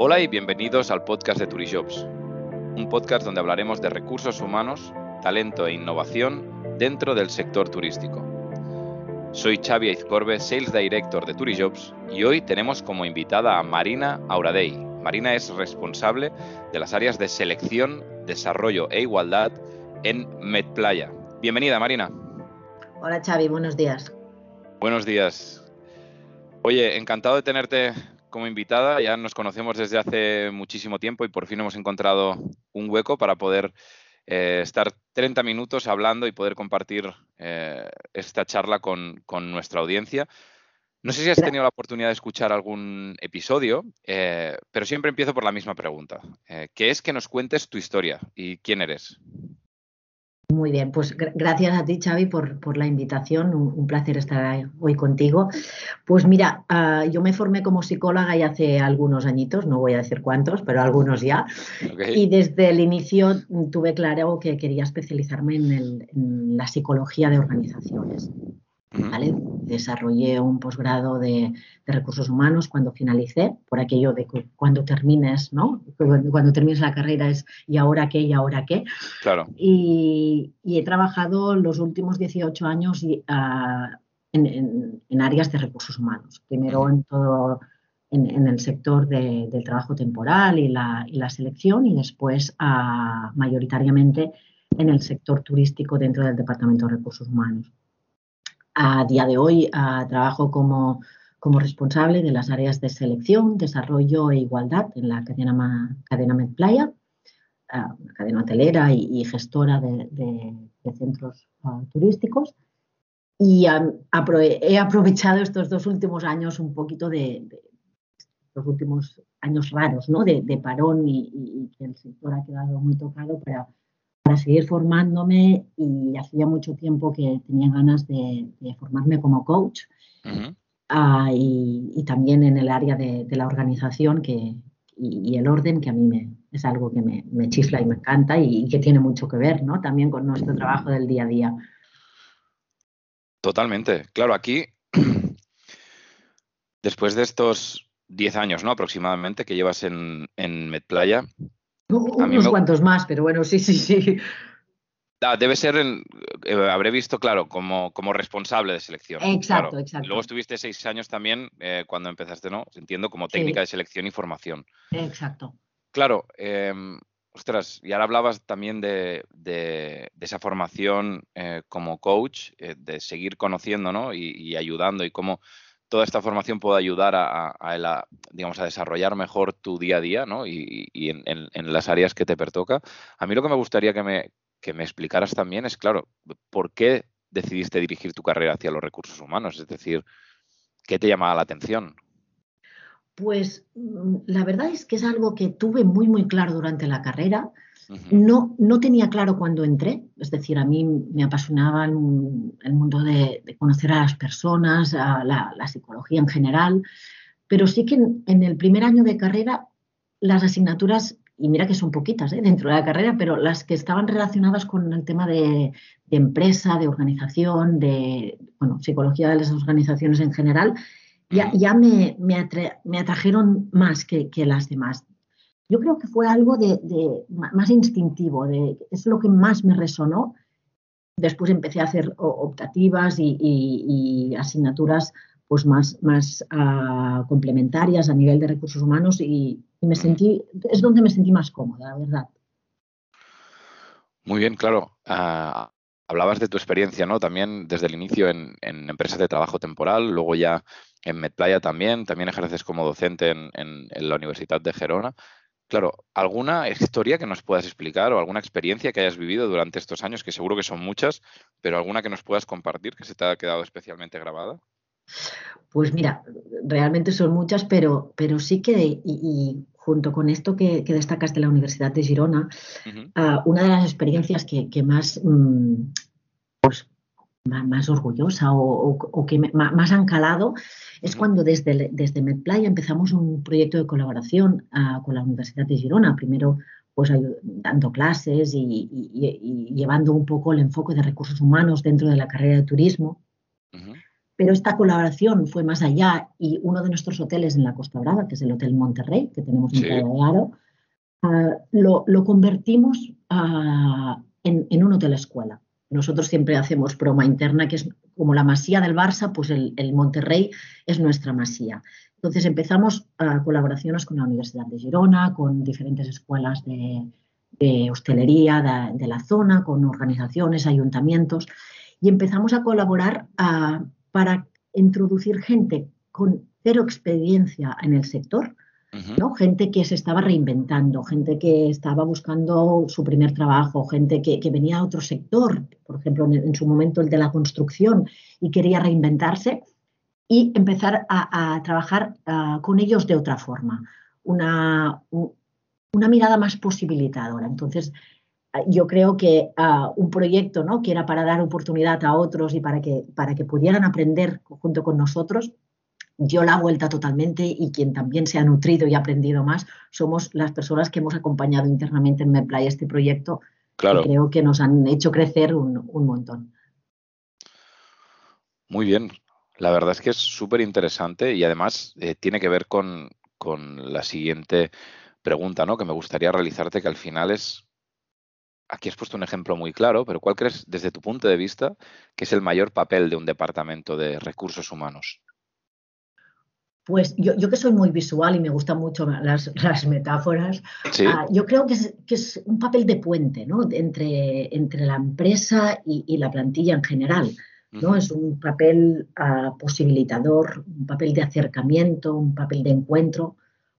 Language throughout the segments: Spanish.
Hola y bienvenidos al podcast de Turijobs, un podcast donde hablaremos de recursos humanos, talento e innovación dentro del sector turístico. Soy Xavi Aizcorbe, Sales Director de Turijobs y hoy tenemos como invitada a Marina Auradei. Marina es responsable de las áreas de selección, desarrollo e igualdad en MedPlaya. Bienvenida, Marina. Hola, Xavi, buenos días. Buenos días. Oye, encantado de tenerte como invitada. Ya nos conocemos desde hace muchísimo tiempo y por fin hemos encontrado un hueco para poder eh, estar 30 minutos hablando y poder compartir eh, esta charla con, nuestra audiencia. No sé si has tenido la oportunidad de escuchar algún episodio, eh, pero siempre empiezo por la misma pregunta, que es que nos cuentes tu historia y quién eres. Muy bien, pues gracias a ti, Xavi, por, la invitación. Un, placer estar hoy contigo. Pues mira, ah, yo me formé como psicóloga ya hace algunos añitos, no voy a decir cuántos, pero algunos ya. Y desde el inicio tuve claro que quería especializarme en la psicología de organizaciones. Desarrollé un posgrado de, recursos humanos cuando finalicé, por aquello de cuando termines, ¿no? Cuando, termines la carrera es ¿y ahora qué? ¿y ahora qué? Claro. Y, he trabajado los últimos 18 años ah, en, áreas de recursos humanos. Primero en todo, en, el sector del trabajo temporal y la, selección y después ah, mayoritariamente en el sector turístico dentro del Departamento de Recursos Humanos. A día de hoy trabajo como, responsable de las áreas de selección, desarrollo e igualdad en la cadena, cadena MedPlaya, una cadena hotelera y, gestora de, centros ah, turísticos. Y he aprovechado estos dos últimos años un poquito de, los últimos años raros, ¿no? De, parón y, que el sector ha quedado muy tocado para para seguir formándome y hacía mucho tiempo que tenía ganas de, formarme como coach ah, y, también en el área de, la organización que, y, el orden que a mí me, es algo que me, chifla y me encanta y, que tiene mucho que ver ¿no? también con nuestro trabajo del día a día. Totalmente. Claro, aquí, después de estos 10 años ¿no? aproximadamente que llevas en, en MedPlaya, unos cuantos más, pero bueno, sí, sí, sí. Ah, debe ser, eh, habré visto, claro, como, como responsable de selección. Exacto, exacto. luego estuviste seis años también eh, cuando empezaste, ¿no? Entiendo, como técnica de selección y formación. Exacto. Claro, em, ostras, y ahora hablabas también de, esa formación eh, como coach, de seguir conociendo, ¿no? Y, y ayudando y cómo toda esta formación puede ayudar a, digamos, a desarrollar mejor tu día a día ¿no? y, en, las áreas que te pertoca. A mí lo que me gustaría que me, que me explicaras también es, claro, ¿por qué decidiste dirigir tu carrera hacia los recursos humanos? Es decir, ¿qué te llamaba la atención? Pues mm, la verdad es que es algo que tuve muy, muy claro durante la carrera. No, no tenía claro cuando entré, es decir, a mí me apasionaba el, mundo de, conocer a las personas, a la, psicología en general, pero sí que en, el primer año de carrera las asignaturas, y mira que son poquitas ¿eh? dentro de la carrera, pero las que estaban relacionadas con el tema de, empresa, de organización, de bueno, psicología de las organizaciones en general, ya, ya me, me, atrajeron más que, que las demás yo creo que fue algo de, más instintivo, de, es lo que más me resonó. Después empecé a hacer optativas y, asignaturas pues más, más ah, complementarias a nivel de recursos humanos y, me sentí, es donde me sentí más cómoda, la verdad. Muy bien, claro. Ah, hablabas de tu experiencia, ¿no? También desde el inicio en, empresas de trabajo temporal, luego ya en MedPlaya también, también ejerces como docente en, en la Universidad de Gerona. Claro, ¿alguna historia que nos puedas explicar o alguna experiencia que hayas vivido durante estos años, que seguro que son muchas, pero alguna que nos puedas compartir que se te ha quedado especialmente grabada? Pues mira, realmente son muchas, pero, pero sí que, y, junto con esto que, destacas de la Universidad de Girona, ah, una de las experiencias que, más, mm, pues, más, orgullosa o, que más han calado es cuando desde, desde MedPlaya empezamos un proyecto de colaboración ah, con la Universidad de Girona, primero pues dando clases y, llevando un poco el enfoque de recursos humanos dentro de la carrera de turismo. pero esta colaboración fue más allá y uno de nuestros hoteles en la Costa Brava, que es el Hotel Monterrey, que tenemos en Playa de Aro, ah, lo, convertimos ah, en, un hotel escuela. Nosotros siempre hacemos broma interna, que es como la masía del Barça, pues el, Monterrey es nuestra masía. Entonces empezamos a colaboraciones con la Universidad de Girona, con diferentes escuelas de, hostelería de, la zona, con organizaciones, ayuntamientos, y empezamos a colaborar para introducir gente con cero experiencia en el sector, ¿no? Gente que se estaba reinventando, gente que estaba buscando su primer trabajo, gente que, venía a otro sector, por ejemplo, en, su momento el de la construcción, y quería reinventarse y empezar a, trabajar ah, con ellos de otra forma, una, una mirada más posibilitadora. Entonces, ah, yo creo que ah, un proyecto ¿no? que era para dar oportunidad a otros y para que, para que pudieran aprender junto con nosotros, dio la vuelta totalmente y quien también se ha nutrido y aprendido más somos las personas que hemos acompañado internamente en MedPlay este proyecto. Claro. Que creo que nos han hecho crecer un, montón. Muy bien. La verdad es que es súper interesante y además eh, tiene que ver con, con la siguiente pregunta, ¿no? Que me gustaría realizarte, que al final es. Aquí has puesto un ejemplo muy claro, pero ¿cuál crees, desde tu punto de vista, que es el mayor papel de un departamento de recursos humanos? Pues yo, que soy muy visual y me gustan mucho las, metáforas, ah, yo creo que es, un papel de puente ¿no? entre, entre la empresa y, la plantilla en general. ¿no? Es un papel ah, posibilitador, un papel de acercamiento, un papel de encuentro.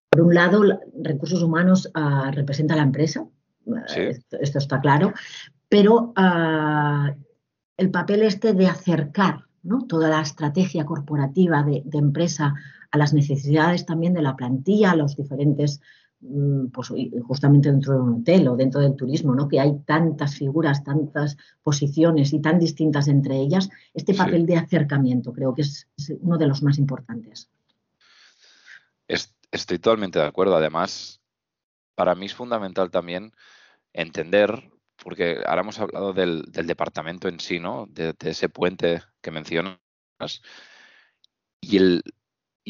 Por un lado, recursos humanos ah, representa a la empresa, esto, está claro, pero el papel este de acercar ¿no? toda la estrategia corporativa de, de empresa a las necesidades también de la plantilla, a los diferentes, mm, pues justamente dentro de un hotel o dentro del turismo, ¿no? que hay tantas figuras, tantas posiciones y tan distintas entre ellas, este papel de acercamiento creo que es, uno de los más importantes. Estoy totalmente de acuerdo. Además, para mí es fundamental también entender, porque ahora hemos hablado del, departamento en sí, ¿no? De, de, ese puente que mencionas. Y el,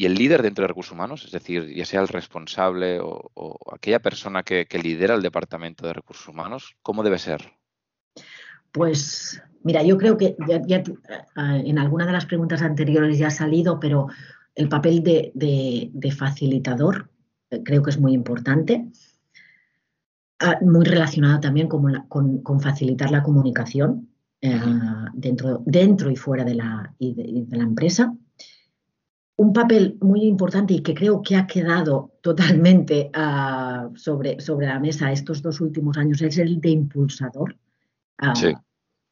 y el líder dentro de recursos humanos, es decir, ya sea el responsable o, aquella persona que, lidera el departamento de recursos humanos, ¿cómo debe ser? Pues mira, yo creo que ya, en alguna de las preguntas anteriores ya ha salido, pero el papel de, facilitador eh, creo que es muy importante, ah, muy relacionado también con, facilitar la comunicación eh, dentro, dentro y fuera de la, de la empresa un papel muy importante y que creo que ha quedado totalmente ah, sobre, sobre la mesa estos dos últimos años es el de impulsador. Ah,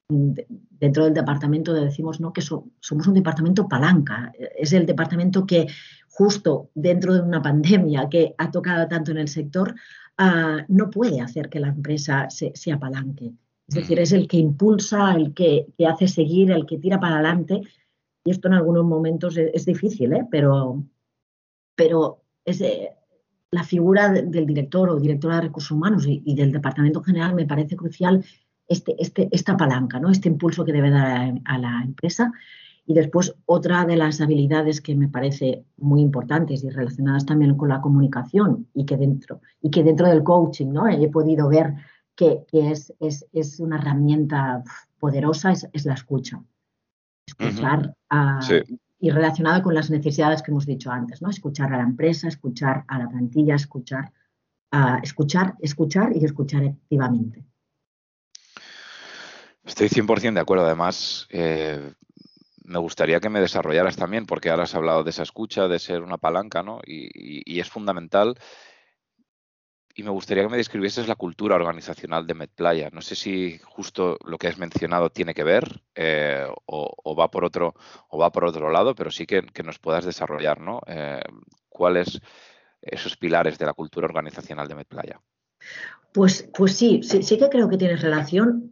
dentro del departamento decimos ¿no? que somos un departamento palanca. Es el departamento que justo dentro de una pandemia que ha tocado tanto en el sector, ah, no puede hacer que la empresa se, apalanque. Es decir, es el que impulsa, el que, que hace seguir, el que tira para adelante y esto en algunos momentos es, difícil, ¿eh? pero, pero eh, la figura del director o directora de recursos humanos y, del departamento general me parece crucial este, este, esta palanca, ¿no? este impulso que debe dar a, la empresa. Y después otra de las habilidades que me parece muy importantes y relacionadas también con la comunicación y que dentro, y que dentro del coaching ¿no? he podido ver que, es, es, es, una herramienta poderosa, es, es la escucha escuchar y relacionado con las necesidades que hemos dicho antes, ¿no? Escuchar a la empresa, escuchar a la plantilla, escuchar, escuchar, escuchar y escuchar activamente. Estoy 100% de acuerdo. Además, eh, me gustaría que me desarrollaras también, porque ahora has hablado de esa escucha, de ser una palanca, ¿no? y es fundamental y me gustaría que me describieses la cultura organizacional de MedPlaya. No sé si justo lo que has mencionado tiene que ver eh, o, va por otro, o va por otro lado, pero sí que, nos puedas desarrollar, ¿no? Eh, ¿Cuáles esos pilares de la cultura organizacional de MedPlaya? Pues, pues sí, sí, sí que creo que tiene relación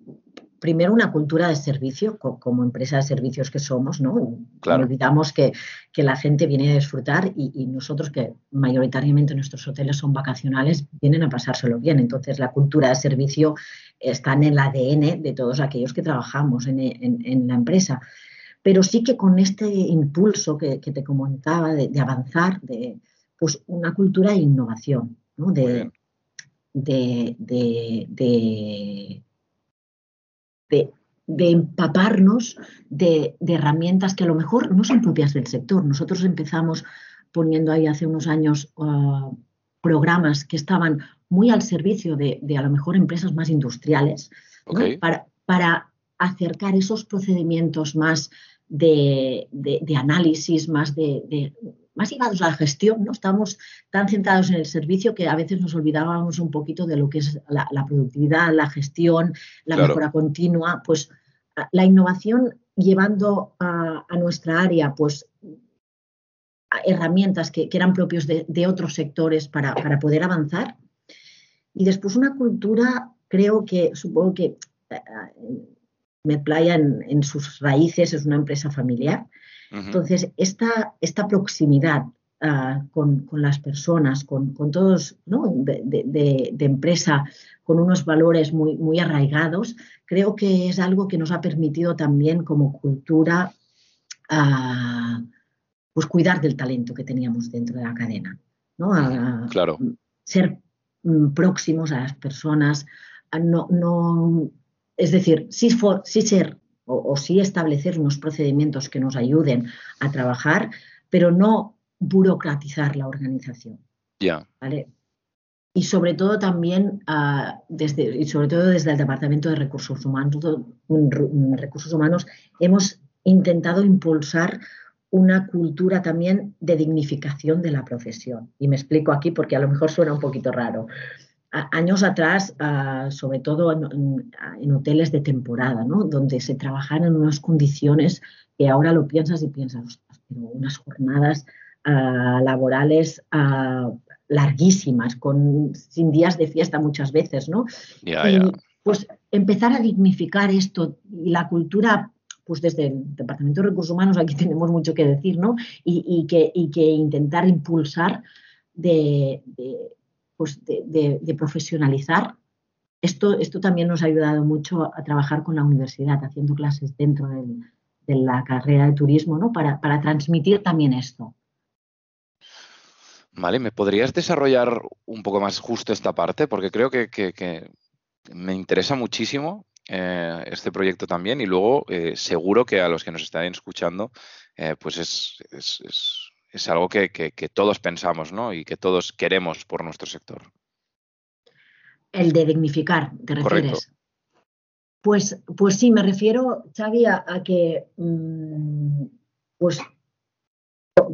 primero una cultura de servicio, como empresa de servicios que somos, ¿no? Claro. olvidamos que, la gente viene a disfrutar y, nosotros que mayoritariamente nuestros hoteles son vacacionales, vienen a pasárselo bien. Entonces la cultura de servicio está en el ADN de todos aquellos que trabajamos en, la empresa. pero sí que con este impulso que, te comentaba de, avanzar, de pues una cultura de innovación, ¿no? de, de, de, de, empaparnos de, herramientas que a lo mejor no son propias del sector. Nosotros empezamos poniendo ahí hace unos años ah, programas que estaban muy al servicio de, a lo mejor empresas más industriales, para, para, acercar esos procedimientos más de, análisis, más de, más llevados a la gestión, ¿no? Estamos tan centrados en el servicio que a veces nos olvidábamos un poquito de lo que es la, productividad, la gestión, la mejora continua, pues la innovación llevando a, nuestra área, pues herramientas que, eran propios de, otros sectores para, poder avanzar. Y después una cultura, creo que, supongo que eh, me playa en, sus raíces, es una empresa familiar. Entonces, esta, esta proximidad ah, con, las personas, con, todos, ¿no? de, empresa, con unos valores muy, muy arraigados, creo que es algo que nos ha permitido también como cultura ah, pues cuidar del talento que teníamos dentro de la cadena. ¿no? claro. Ser mm, próximos a las personas, no, no, es decir, sí, ser o, sí establecer unos procedimientos que nos ayuden a trabajar, pero no burocratizar la organización. Ya. Y sobre todo también ah, desde, y sobre todo desde el Departamento de Recursos Humanos, Recursos Humanos hemos intentado impulsar una cultura también de dignificación de la profesión. Y me explico aquí porque a lo mejor suena un poquito raro años atrás, ah, sobre todo en, hoteles de temporada, ¿no? donde se trabajan en unas condiciones que ahora lo piensas y piensas, pero unas jornadas ah, laborales ah, larguísimas, con, sin días de fiesta muchas veces, ¿no? Pues empezar a dignificar esto y la cultura pues desde el Departamento de Recursos Humanos aquí tenemos mucho que decir, ¿no? Y, que, que, intentar impulsar de, pues de, profesionalizar. Esto, esto también nos ha ayudado mucho a trabajar con la universidad, haciendo clases dentro de la carrera de turismo, ¿no? Para, transmitir también esto. Vale, ¿me podrías desarrollar un poco más justo esta parte? Porque creo que, me interesa muchísimo eh, este proyecto también y luego eh, seguro que a los que nos están escuchando, eh, pues es, es algo que, todos pensamos ¿no? y que todos queremos por nuestro sector. El de dignificar, ¿te refieres? Pues, pues sí, me refiero, Xavi, a, que mm, pues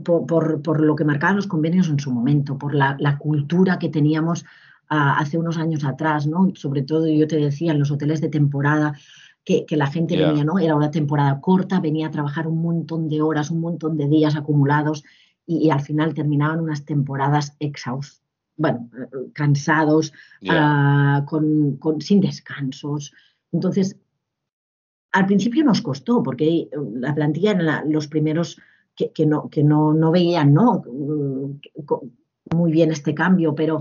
por, lo que marcaban los convenios en su momento, por la, cultura que teníamos hace unos años atrás, ¿no? Sobre todo, yo te decía, en los hoteles de temporada, que, la gente venía, ¿no? Era una temporada corta, venía a trabajar un montón de horas, un montón de días acumulados y, al final terminaban unas temporadas exhaustos, bueno, cansados, ah, con, sin descansos. Entonces, al principio nos costó, porque la plantilla en los primeros que, no, que no, no veían ¿no? muy bien este cambio, pero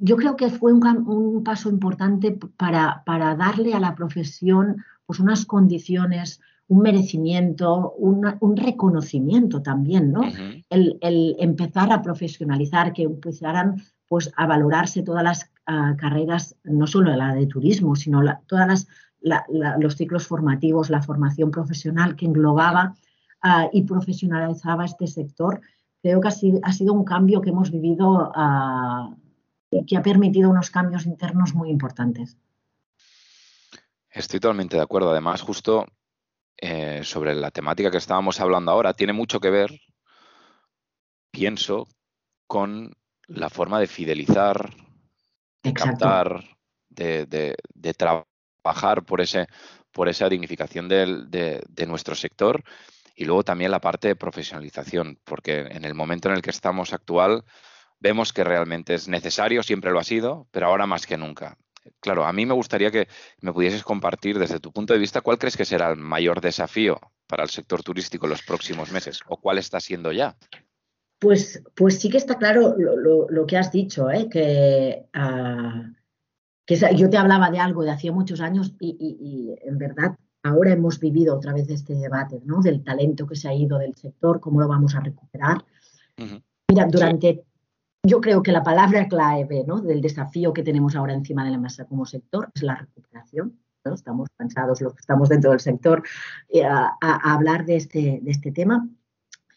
yo creo que fue un, un paso importante para, para, darle a la profesión pues, unas condiciones un merecimiento, un reconocimiento también, ¿no? el, empezar a profesionalizar, que empezaran pues, a valorarse todas las ah, carreras, no solo la de turismo, sino todas los ciclos formativos, la formación profesional que englobaba ah, y profesionalizaba este sector. Creo que ha sido, un cambio que hemos vivido uh, y que ha permitido unos cambios internos muy importantes. Estoy totalmente de acuerdo. Además, justo eh, sobre la temática que estábamos hablando ahora tiene mucho que ver, pienso, con la forma de fidelizar, de captar, de, trabajar por, ese, por esa dignificación de, nuestro sector y luego también la parte de profesionalización, porque en el momento en el que estamos actual vemos que realmente es necesario, siempre lo ha sido, pero ahora más que nunca claro, a mí me gustaría que me pudieses compartir desde tu punto de vista cuál crees que será el mayor desafío para el sector turístico en los próximos meses o cuál está siendo ya. Pues, pues sí que está claro lo, que has dicho, ¿eh? que, que, yo te hablaba de algo de hacía muchos años y, en verdad ahora hemos vivido otra vez este debate, ¿no? Del talento que se ha ido del sector, cómo lo vamos a recuperar. Mira, durante, yo creo que la palabra clave, ¿no? Del desafío que tenemos ahora encima de la mesa como sector es la recuperación. ¿no? Estamos cansados los que estamos dentro del sector eh, a, hablar de este, de este tema.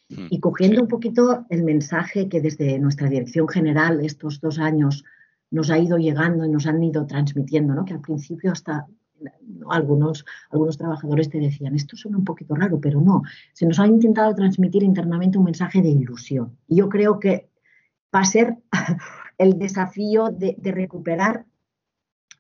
Y cogiendo un poquito el mensaje que desde nuestra dirección general estos dos años nos ha ido llegando y nos han ido transmitiendo, ¿no? que al principio hasta algunos, algunos trabajadores te decían, esto suena un poquito raro, pero no, se nos ha intentado transmitir internamente un mensaje de ilusión. Y yo creo que va a ser el desafío de, recuperar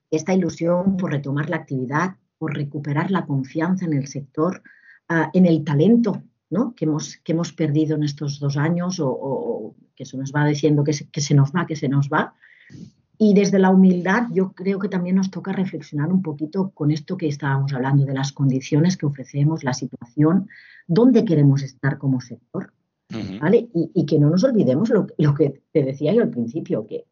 esta ilusión por retomar la actividad, por recuperar la confianza en el sector, ah, en el talento ¿no? que, hemos, que hemos perdido en estos dos años o, que se nos va diciendo que que se nos va, que se nos va. Y desde la humildad yo creo que también nos toca reflexionar un poquito con esto que estábamos hablando, de las condiciones que ofrecemos, la situación, dónde queremos estar como sector. ¿Vale? Y, que no nos olvidemos lo, que te decía yo al principio, que,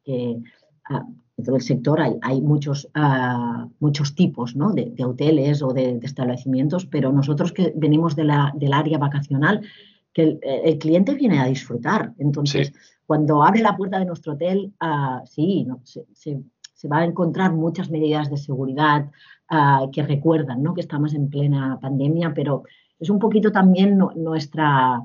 ah, dentro del sector hay, hay muchos, ah, muchos tipos ¿no? de, hoteles o de, establecimientos, pero nosotros que venimos de la, del área vacacional, que el, cliente viene a disfrutar. Entonces, cuando abre la puerta de nuestro hotel, ah, sí, se, va a encontrar muchas medidas de seguridad ah, que recuerdan ¿no? que estamos en plena pandemia, pero es un poquito también nuestra,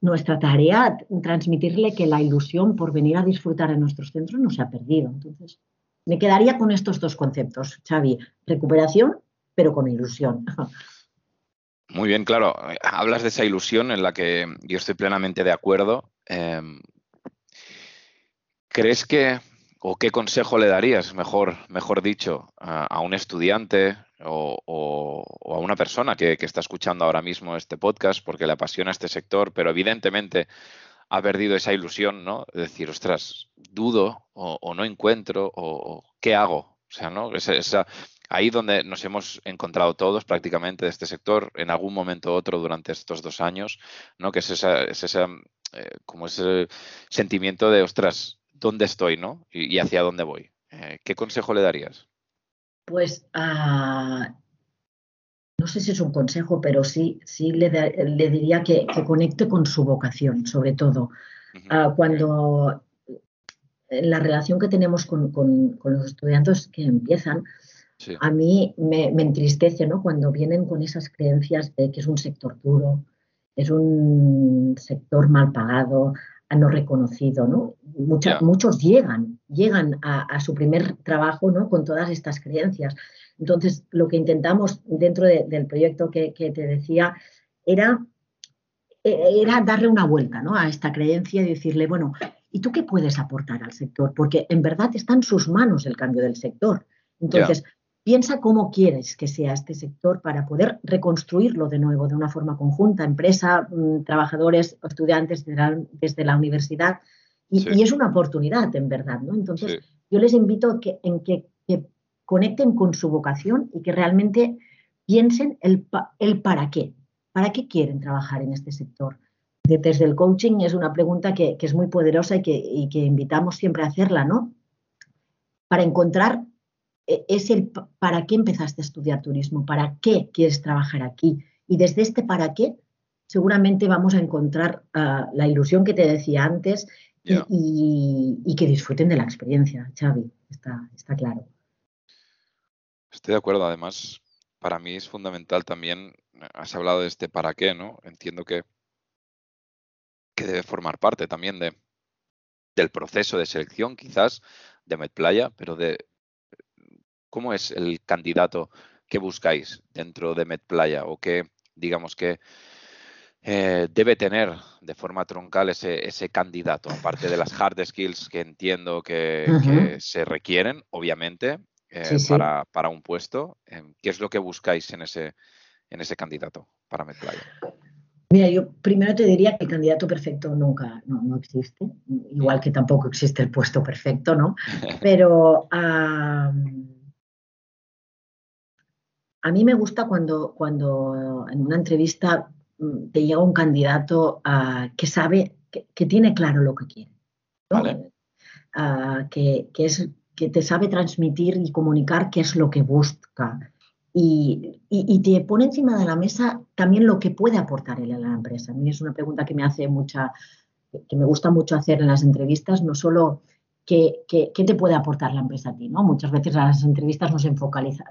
nuestra tarea transmitirle que la ilusión por venir a disfrutar en nuestros centros no se ha perdido. Entonces, me quedaría con estos dos conceptos, Xavi, recuperación, pero con ilusión. Muy bien, claro. Hablas de esa ilusión en la que yo estoy plenamente de acuerdo. Em, ¿Crees que, o qué consejo le darías, mejor, mejor dicho, a, un estudiante o, a una persona que, está escuchando ahora mismo este podcast porque le apasiona este sector, pero evidentemente ha perdido esa ilusión, ¿no? De decir, ostras, dudo o, no encuentro o, qué hago. O sea, ¿no? Esa, ahí donde nos hemos encontrado todos prácticamente de este sector en algún momento u otro durante estos dos años, ¿no? Que es, esa, esa eh, como ese sentimiento de, ostras, dónde estoy, ¿no? Y, hacia dónde voy. Eh, ¿Qué consejo le darías? Pues no sé si es un consejo, pero sí, sí le, diría que, conecte con su vocación, sobre todo. Ah, cuando la relación que tenemos con, los estudiantes que empiezan, a mí me, me, entristece ¿no? cuando vienen con esas creencias de que es un sector duro, es un sector mal pagado, no reconocido, ¿no? Muchos llegan, llegan a, su primer trabajo, ¿no? Con todas estas creencias. Entonces, lo que intentamos dentro del proyecto que, te decía era, e, era darle una vuelta, ¿no? A esta creencia y decirle, bueno, ¿y tú qué puedes aportar al sector? Porque en verdad está en sus manos el cambio del sector. Entonces, Piensa cómo quieres que sea este sector para poder reconstruirlo de nuevo de una forma conjunta, empresa, mm, trabajadores, estudiantes desde la universidad. Y, es una oportunidad, en verdad, ¿no? Entonces, yo les invito a que, en que, conecten con su vocación y que realmente piensen el, el para qué. ¿Para qué quieren trabajar en este sector? Desde el coaching es una pregunta que, es muy poderosa y que, y que invitamos siempre a hacerla, ¿no? Para encontrar es el para qué empezaste a estudiar turismo, para qué quieres trabajar aquí. Y desde este para qué, seguramente vamos a encontrar ah, la ilusión que te decía antes y, que disfruten de la experiencia, Xavi, está, está claro. Estoy de acuerdo, además, para mí es fundamental también, has hablado de este para qué, ¿no? Entiendo que, que debe formar parte también de, del proceso de selección, quizás, de MedPlaya, pero de, ¿cómo es el candidato que buscáis dentro de MedPlaya o que, digamos que, eh, debe tener de forma troncal ese, ese, candidato, aparte de las hard skills que entiendo que, se requieren, obviamente, eh, Para, para, un puesto. Em, ¿Qué es lo que buscáis en ese, en ese candidato para MedPlaya? Mira, yo primero te diría que el candidato perfecto nunca, no, existe, igual que tampoco existe el puesto perfecto, ¿no? Pero a mí me gusta cuando, cuando en una entrevista mm, te llega un candidato ah, que sabe, que, tiene claro lo que quiere, ah, que, es, que te sabe transmitir y comunicar qué es lo que busca. y, y, te pone encima de la mesa también lo que puede aportar él a la empresa. A mí es una pregunta que me hace mucha, que me gusta mucho hacer en las entrevistas, no solo qué, qué, te puede aportar la empresa a ti, ¿no? Muchas veces en las entrevistas nos,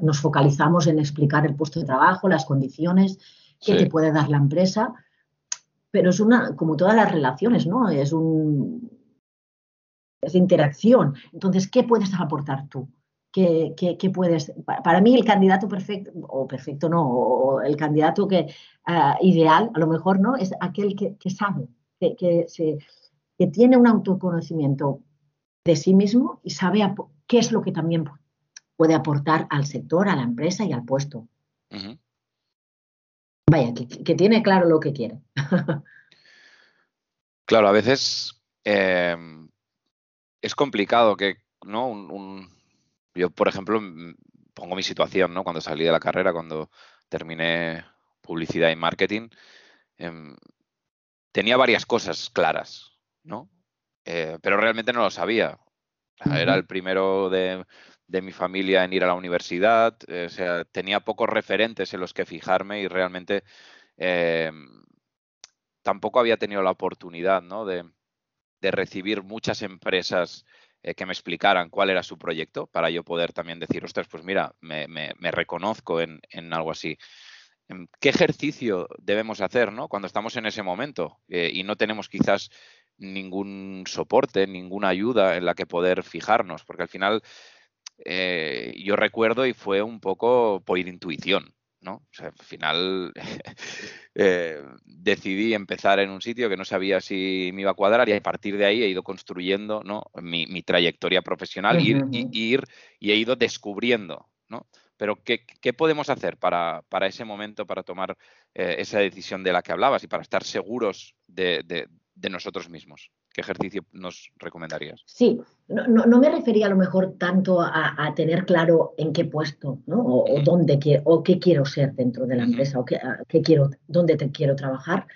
nos focalizamos en explicar el puesto de trabajo, las condiciones, qué te puede dar la empresa, pero es una, como todas las relaciones, ¿no? Es un, es interacción. Entonces, ¿qué puedes aportar tú? que, puedes. Para mí, el candidato perfecto, o perfecto no, o el candidato que ah, ideal, a lo mejor no, es aquel que, sabe, que, se, tiene un autoconocimiento de sí mismo y sabe qué es lo que también puede aportar al sector, a la empresa y al puesto. Vaya, que, tiene claro lo que quiere. claro, a veces em, es complicado que ¿no? un yo, por ejemplo, pongo mi situación, ¿no? Cuando salí de la carrera, cuando terminé publicidad y marketing, em, tenía varias cosas claras, ¿no? Eh, pero realmente no lo sabía. Era el primero de, mi familia en ir a la universidad, eh, o sea, tenía pocos referentes en los que fijarme y realmente em, tampoco había tenido la oportunidad, ¿no? De, de recibir muchas empresas eh, que me explicaran cuál era su proyecto para yo poder también decir, ostras, pues mira, me, reconozco en, algo así. Em, ¿Qué ejercicio debemos hacer ¿no? cuando estamos en ese momento eh, y no tenemos quizás ningún soporte, ninguna ayuda en la que poder fijarnos? Porque al final eh, yo recuerdo y fue un poco por intuición. ¿no? O sea, al final eh, decidí empezar en un sitio que no sabía si me iba a cuadrar y a partir de ahí he ido construyendo ¿no? mi, trayectoria profesional y, ir, y he ido descubriendo, ¿no? Pero ¿qué, podemos hacer para, ese momento, para tomar eh, esa decisión de la que hablabas y para estar seguros de nosotros mismos? ¿Qué ejercicio nos recomendarías? Sí, no, me refería a lo mejor tanto a, tener claro en qué puesto, ¿no? O, dónde quiero, o qué quiero ser dentro de la empresa, o qué, quiero, dónde te quiero trabajar,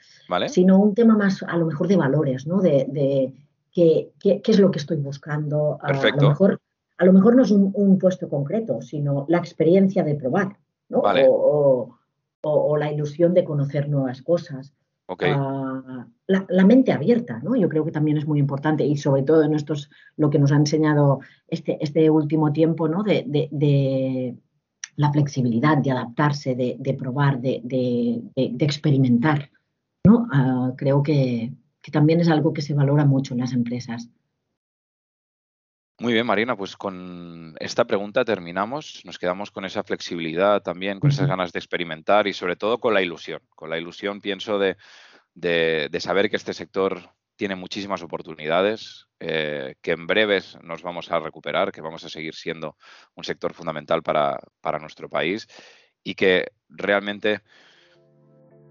sino un tema más a lo mejor de valores, ¿no? De, qué, es lo que estoy buscando. Perfecto. A, lo mejor, a lo mejor no es un, puesto concreto, sino la experiencia de probar, ¿no? o la ilusión de conocer nuevas cosas. La, mente abierta, ¿no? Yo creo que también es muy importante y sobre todo en estos, lo que nos ha enseñado este, este último tiempo, ¿no? De, la flexibilidad, de adaptarse, de, probar, de, experimentar, ¿no? Ah, creo que, que también es algo que se valora mucho en las empresas. Muy bien, Marina, pues con esta pregunta terminamos. Nos quedamos con esa flexibilidad también, con esas ganas de experimentar y sobre todo con la ilusión. Con la ilusión, pienso, de, saber que este sector tiene muchísimas oportunidades, eh, que en breves nos vamos a recuperar, que vamos a seguir siendo un sector fundamental para, nuestro país y que realmente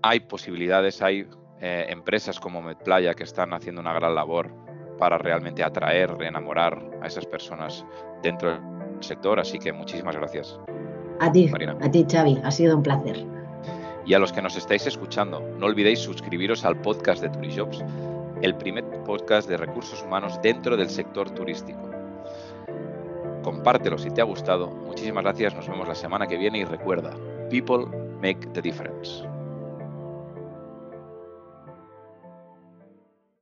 hay posibilidades, hay eh, empresas como MedPlaya que están haciendo una gran labor para realmente atraer, enamorar a esas personas dentro del sector. Así que muchísimas gracias. A ti, Marina. a ti Xavi, ha sido un placer. Y a los que nos estáis escuchando, no olvidéis suscribiros al podcast de Turijobs, el primer podcast de recursos humanos dentro del sector turístico. Compártelo si te ha gustado. Muchísimas gracias, nos vemos la semana que viene y recuerda, people make the difference.